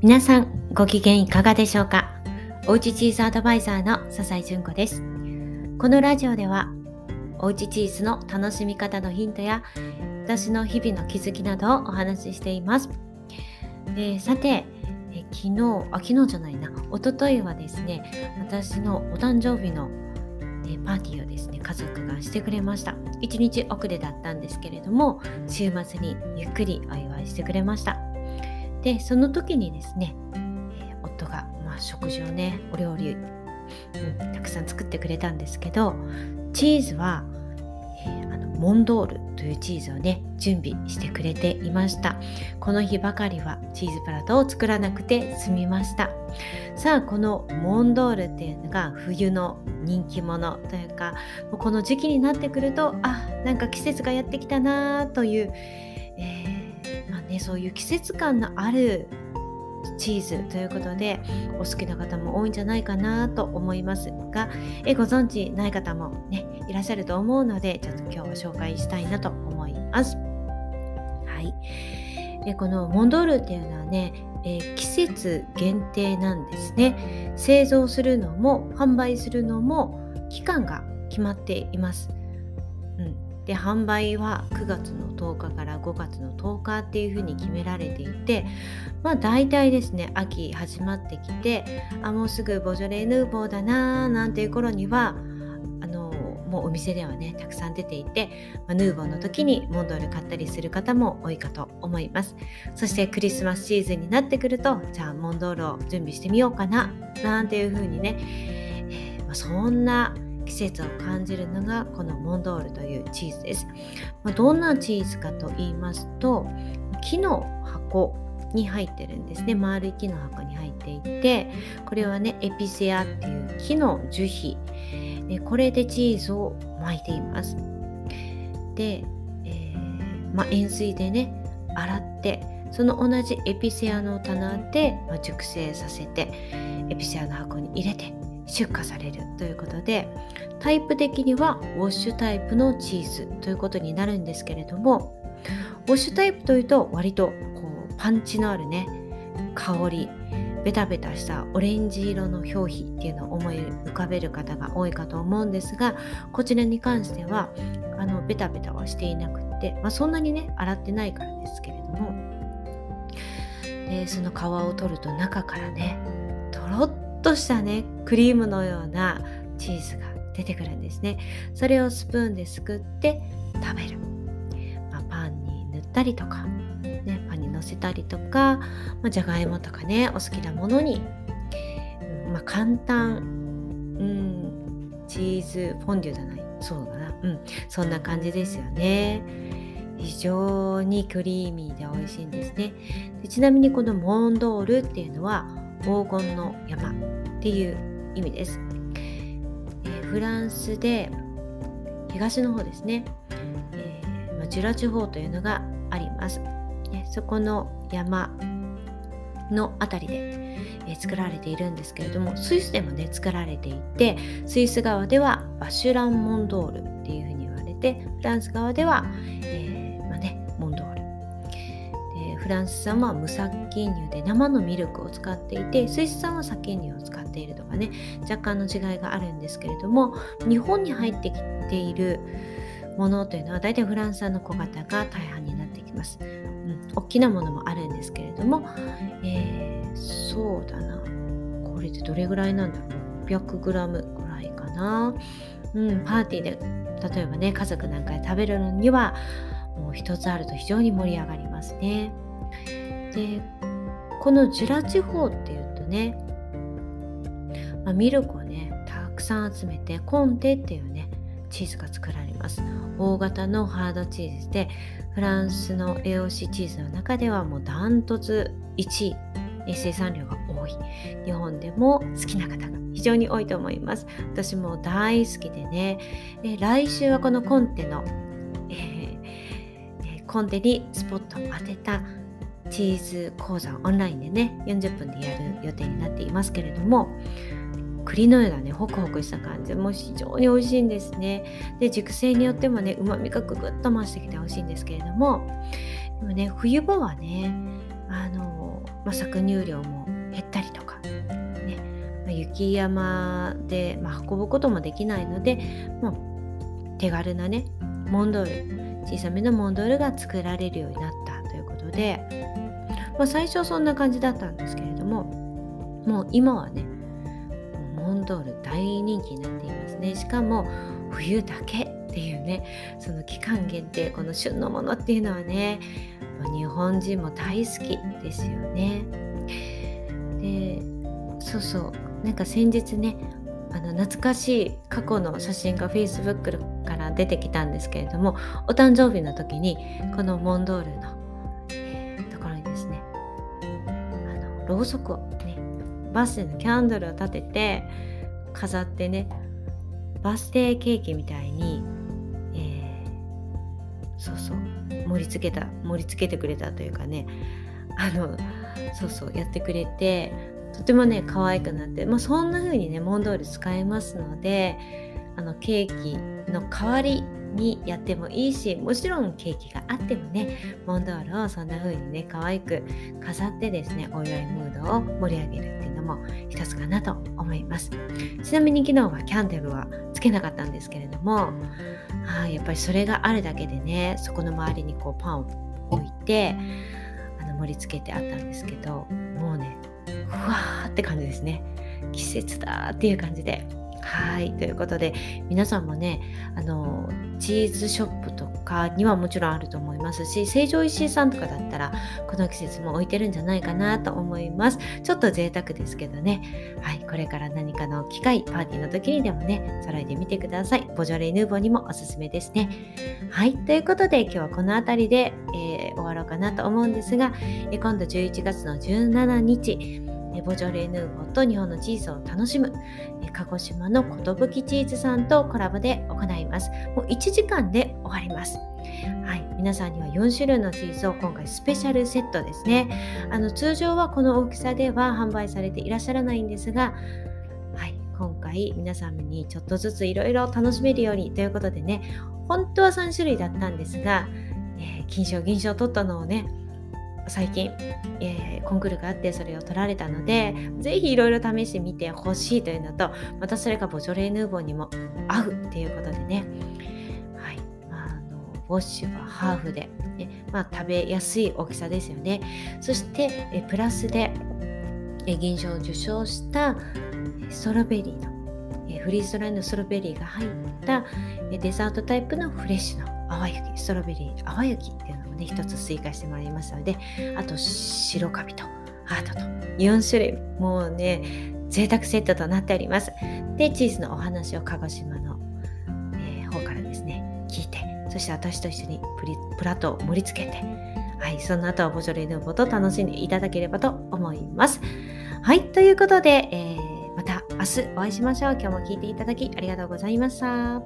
皆さんご機嫌いかがでしょうか？おうちチーズアドバイザーの笹井純子です。このラジオではおうちチーズの楽しみ方のヒントや私の日々の気づきなどをお話ししています、えー、さてえ昨日あ昨日じゃないな。一昨日はですね私のお誕生日のえパーティーをですね家族がしてくれました。1日遅れだったんですけれども週末にゆっくりお祝いしてくれました。でその時にですね、え、夫が、まあ、食事をねお料理、うん、たくさん作ってくれたんですけどチーズは、えー、あのモンドールというチーズをね準備してくれていました。この日ばかりはチーズプラトを作らなくて済みました。さあこのモンドールっていうのが冬の人気者というかもうこの時期になってくるとあなんか季節がやってきたなという、えーね、そういう季節感のあるチーズということでお好きな方も多いんじゃないかなと思いますがえご存知ない方もねいらっしゃると思うのでちょっと今日は紹介したいなと思います。はい、でこのモンドールっていうのはね、えー、季節限定なんですね製造するのも販売するのも期間が決まっています。で販売は9月の10日から5月の10日っていうふうに決められていてまあ大体ですね秋始まってきてあもうすぐボジョレ・ヌーボーだなーなんていう頃にはもうお店ではねたくさん出ていて、ま、ヌーボーの時にモンドール買ったりする方も多いかと思います。そしてクリスマスシーズンになってくるとじゃあモンドールを準備してみようかななんていうふうにね、えー、まあ、そんな季節を感じるのがこのモンドールというチーズです。まあ、どんなチーズかと言いますと木の箱に入ってるんですね。丸い木の箱に入っていてこれはねエピセアっていう木の樹皮。これでチーズを巻いています。で、えー、まあ、塩水でね洗ってその同じエピセアの棚で、ま、熟成させてエピセアの箱に入れて出荷されるということでタイプ的にはウォッシュタイプのチーズということになるんですけれどもウォッシュタイプというと割とこうパンチのあるね香りベタベタしたオレンジ色の表皮っていうのを思い浮かべる方が多いかと思うんですがこちらに関してはあのベタベタはしていなくって、まあ、そんなにね洗ってないからですけれども。でその皮を取ると中からねとろっとしたねクリームのようなチーズが出てくるんですね。それをスプーンですくって食べる、まあ、パンに塗ったりとか、ね、パンにのせたりとか、まあ、じゃがいもとかねお好きなものに、まあ、簡単、うん、チーズフォンデュじゃないそうだなうんそんな感じですよね。非常にクリーミーで美味しいんですね。でちなみにこのモンドールっていうのは黄金の山っていう意味です、えー、フランスで東の方ですね、えー、まジュラ地方というのがあります、ね、そこの山の辺りで、えー、作られているんですけれどもスイスでもね作られていてスイス側ではバシュラン・モンドールっていうふうに言われてフランス側では、えー、フランス産は無殺菌乳で生のミルクを使っていてスイス産は殺菌乳を使っているとかね若干の違いがあるんですけれども日本に入ってきているものというのは大体フランス産の小型が大半になってきます、うん、大きなものもあるんですけれども、えー、そうだな。これでどれぐらいなんだろう？600g ぐらいかな、うん、パーティーで例えばね家族なんかで食べるのにはもう一つあると非常に盛り上がりますね。でこのジュラ地方っていうとね、まあ、ミルクをねたくさん集めてコンテっていうねチーズが作られます。大型のハードチーズでフランスの AOC チーズの中ではもうダントツ1位。生産量が多い。日本でも好きな方が非常に多いと思います。私も大好きでねで来週はこのコンテの、えー、コンテにスポットを当てたチーズ講座オンラインでね40分でやる予定になっていますけれども栗のようなねホクホクした感じも非常に美味しいんですね。で熟成によってもねうまみがぐぐっと増してきてほしいんですけれどもでもね冬場はねあの、まあ、搾乳量も減ったりとか、ねまあ、雪山で、まあ、運ぶこともできないので、まあ、手軽なねモンドール小さめのモンドールが作られるようになったということで、まあ、最初そんな感じだったんですけれどももう今はねモンドール大人気になっていますね。しかも冬だけっていうねその期間限定この旬のものっていうのはね日本人も大好きですよね。でそうそうなんか先日ねあの懐かしい過去の写真が Facebook から出てきたんですけれどもお誕生日の時にこのモンドールの、ろうそくをねバスデーのキャンドルを立てて飾ってねバスデーケーキみたいに、えー、そうそう盛り付けた盛り付けてくれたというかねあのそうそうやってくれてとてもね可愛くなって、まあ、そんな風にねモンドール使えますのであのケーキの代わりにやってもいいしもちろんケーキがあってもねモンドールをそんな風にね可愛く飾ってですねお祝いムードを盛り上げるっていうのも一つかなと思います。ちなみに昨日はキャンデルはつけなかったんですけれどもあやっぱりそれがあるだけでねそこの周りにこうパンを置いてあの盛り付けてあったんですけどもうねふわーって感じですね。季節だっていう感じで。はい。ということで皆さんもねあのチーズショップとかにはもちろんあると思いますし成城石井さんとかだったらこの季節も置いてるんじゃないかなと思います。ちょっと贅沢ですけどね。はい。これから何かの機会パーティーの時にでもね揃えてみてください。ボジョレ・ヌーボーにもおすすめですね。はい。ということで今日はこの辺りで、えー、終わろうかなと思うんですが、え今度11月の17日ボジョレ・ヌーボーと日本のチーズを楽しむ鹿児島の寿チーズさんとコラボで行います。もう1時間で終わります。はい、皆さんには4種類のチーズを今回スペシャルセットですね。あの通常はこの大きさでは販売されていらっしゃらないんですがはい。今回皆さんにちょっとずついろいろ楽しめるようにということでね本当は3種類だったんですが、えー、金賞銀賞取ったのをね最近、えー、コンクールがあってそれを取られたのでぜひいろいろ試してみてほしいというのとまたそれがボジョレーヌーボーにも合うっていうことでね、はい。あ、のウォッシュはハーフで、ねまあ、食べやすい大きさですよね。そしてえプラスでえ銀賞を受賞したストロベリーのフリーズドライのストロベリーが入ったデザートタイプのフレッシュの淡雪ストロベリー淡雪っていうのをね一つ追加してもらいますのであと白カビとハートと4種類もうね贅沢セットとなっておりますでチーズのお話を鹿児島の、えー、方からですね聞いてそして私と一緒にプリプラットを盛り付けてはい、その後はボジョレ・ヌーボーと楽しんでいただければと思います。はい、ということで、えー、また明日お会いしましょう。今日も聞いていただきありがとうございました。